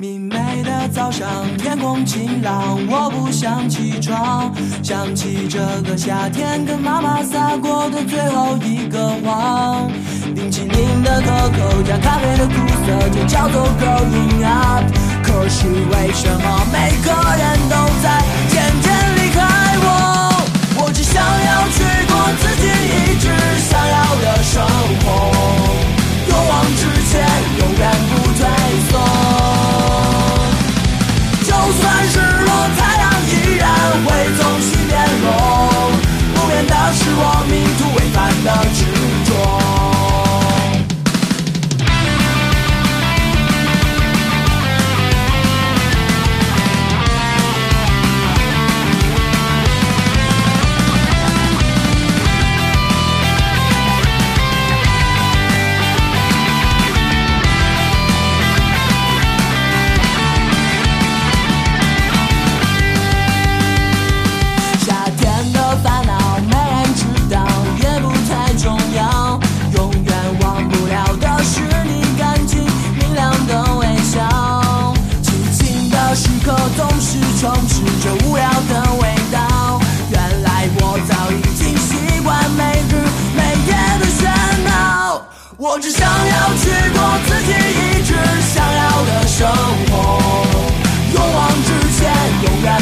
明媚的早上，天空晴朗，我不想起床。想起这个夏天，跟妈妈撒过的最后一个谎。冰淇淋的可口加咖啡的苦涩，就叫做 growing up。可是为什么每个人都在渐渐离开我？我只想要去过自己一直想要的生活，我只想要去过自己一直想要的生活，勇往直前，勇敢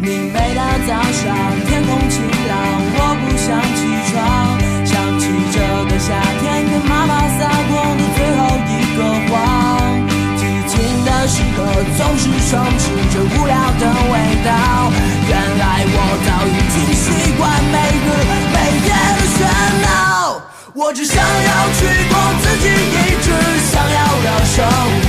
明媚的早上，天空晴朗，我不想起床。想起这个夏天，跟妈妈撒过的最后一个谎。激情的时刻总是充斥着无聊的味道。原来我早已经习惯每日每夜的喧闹。我只想要去过自己一直想要的生活，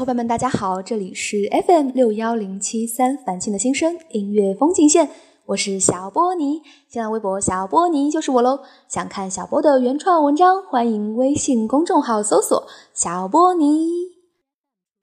伙伴们，大家好，这里是 FM 六幺零七三繁星的新生音乐风景线，我是小波尼，新浪微博小波尼就是我喽。想看小波的原创文章，欢迎微信公众号搜索小波尼。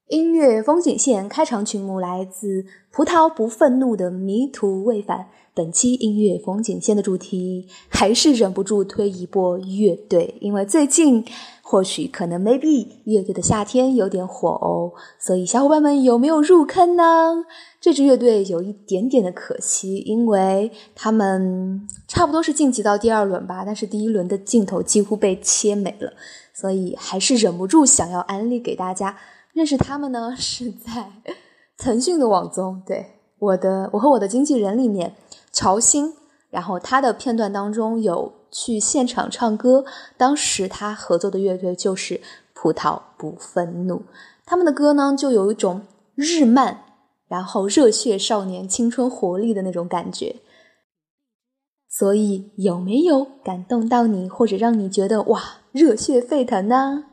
音乐风景线开场曲目来自葡萄不愤怒的迷途未返。本期音乐风景线的主题还是忍不住推一波乐队，因为最近或许可能 maybe 乐队的夏天有点火哦，所以小伙伴们有没有入坑呢？这支乐队有一点点的可惜，因为他们差不多是晋级到第二轮吧，但是第一轮的镜头几乎被切没了，所以还是忍不住想要安利给大家。认识他们呢是在 腾讯的网综，对我的我和我的经纪人里面。乔欣，然后他的片段当中有去现场唱歌，当时他合作的乐队就是葡萄不愤怒，他们的歌呢就有一种日漫，然后热血少年、青春活力的那种感觉。所以有没有感动到你，或者让你觉得哇热血沸腾呢？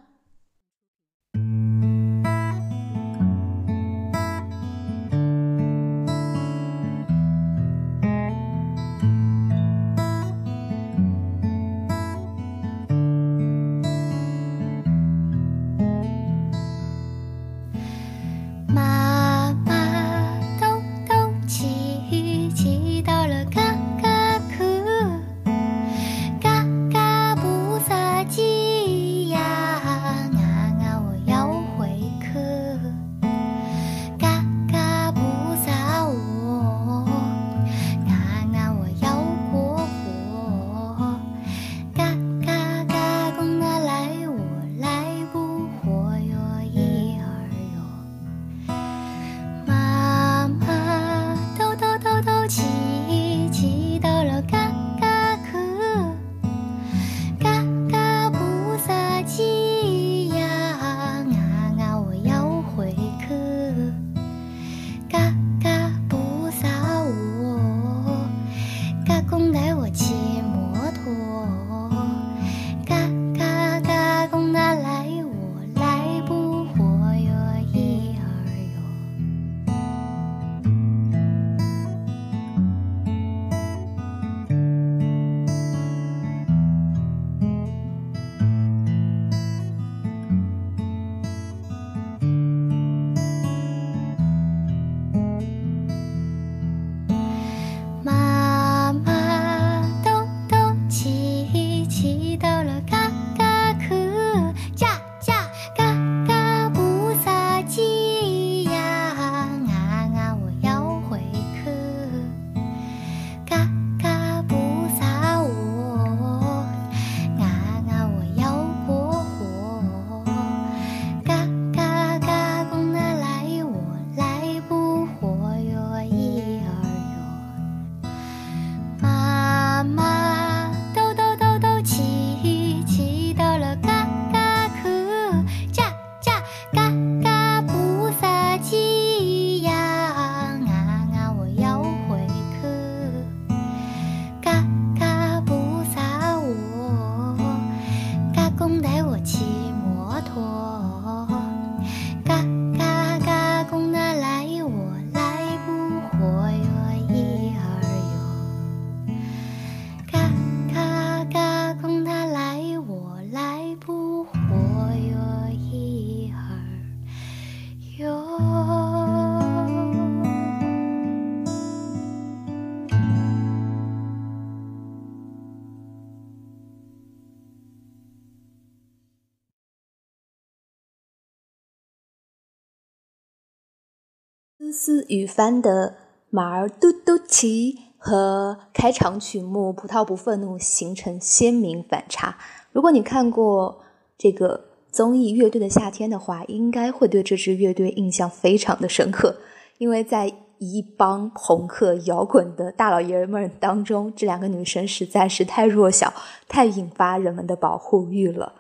思思雨帆的《马儿嘟嘟骑》和开场曲目《葡萄不愤怒》形成鲜明反差。如果你看过这个综艺《乐队的夏天》的话，应该会对这支乐队印象非常的深刻，因为在一帮朋克摇滚的大老爷们当中，这两个女生实在是太弱小，太引发人们的保护欲了。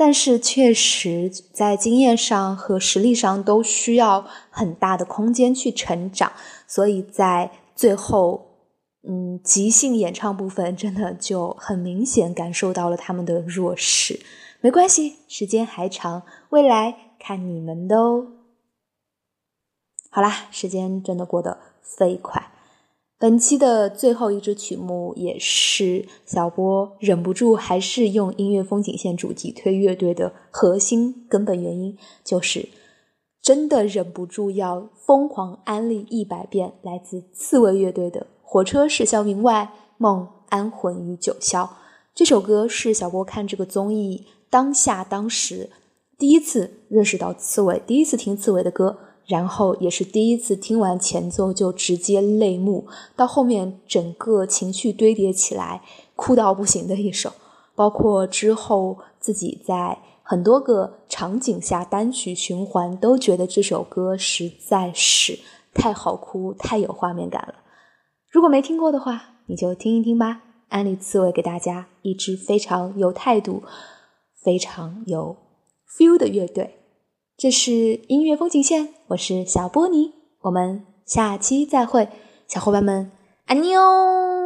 但是，确实在经验上和实力上都需要很大的空间去成长，所以在最后，嗯，即兴演唱部分真的就很明显感受到了他们的弱势。没关系，时间还长，未来看你们的哦。好啦，时间真的过得飞快。本期的最后一支曲目也是小波忍不住还是用音乐风景线主题推乐队的核心根本原因，就是真的忍不住要疯狂安利一百遍来自刺猬乐队的《火车驶向云外，梦安魂于九霄》这首歌，是小波看这个综艺当下当时第一次认识到刺猬，第一次听刺猬的歌。然后也是第一次听完前奏就直接泪目，到后面整个情绪堆叠起来，哭到不行的一首。包括之后自己在很多个场景下单曲循环，都觉得这首歌实在是太好哭，太有画面感了。如果没听过的话，你就听一听吧。安利刺猬给大家一支非常有态度、非常有 feel 的乐队。这是音乐风景线，我是小波尼，我们下期再会，小伙伴们，安妞。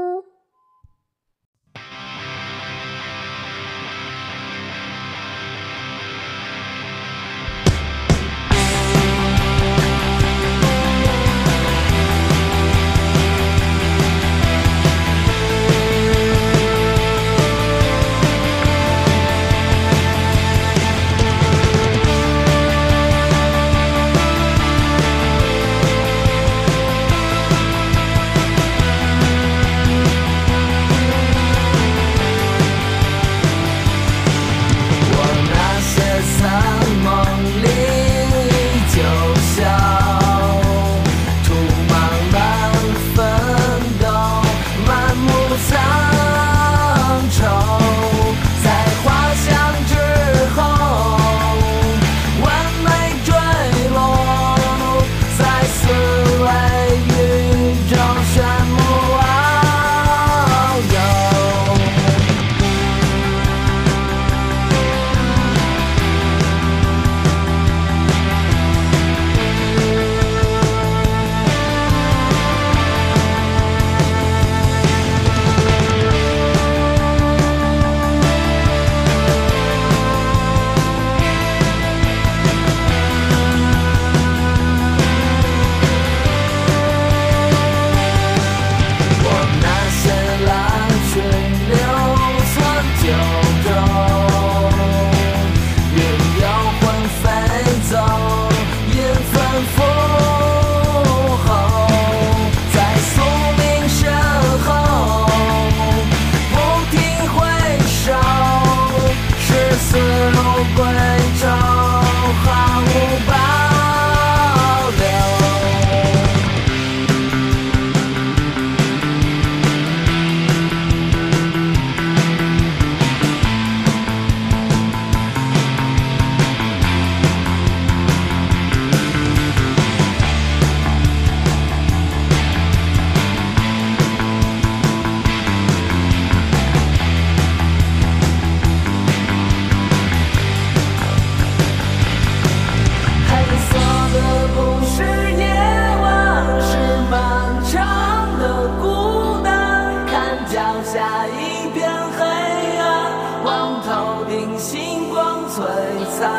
璀璨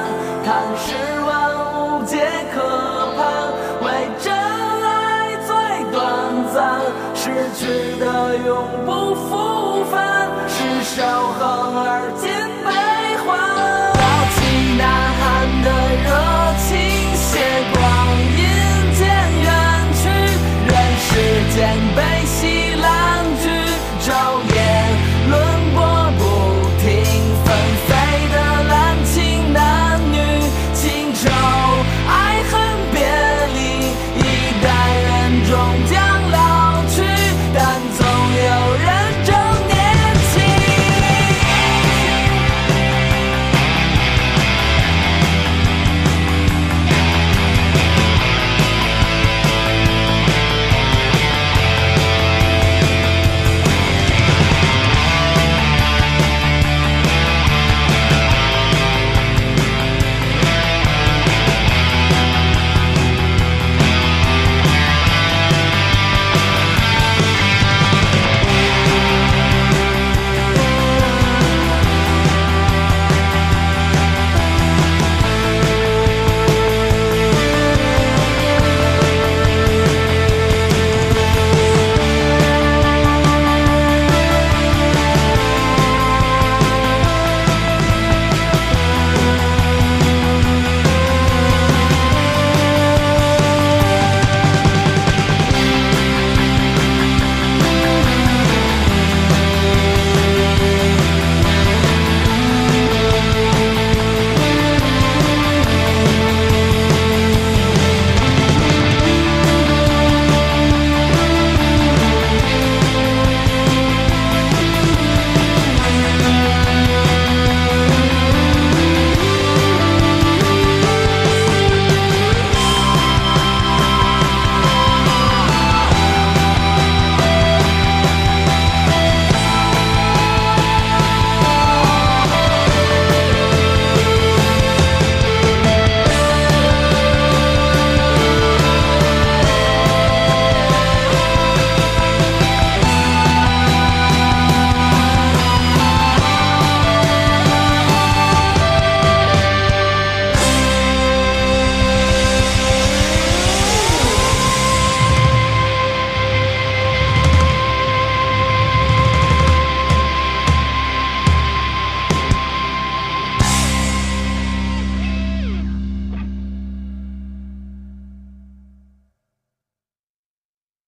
叹世万物皆可盼唯真爱最短暂失去的永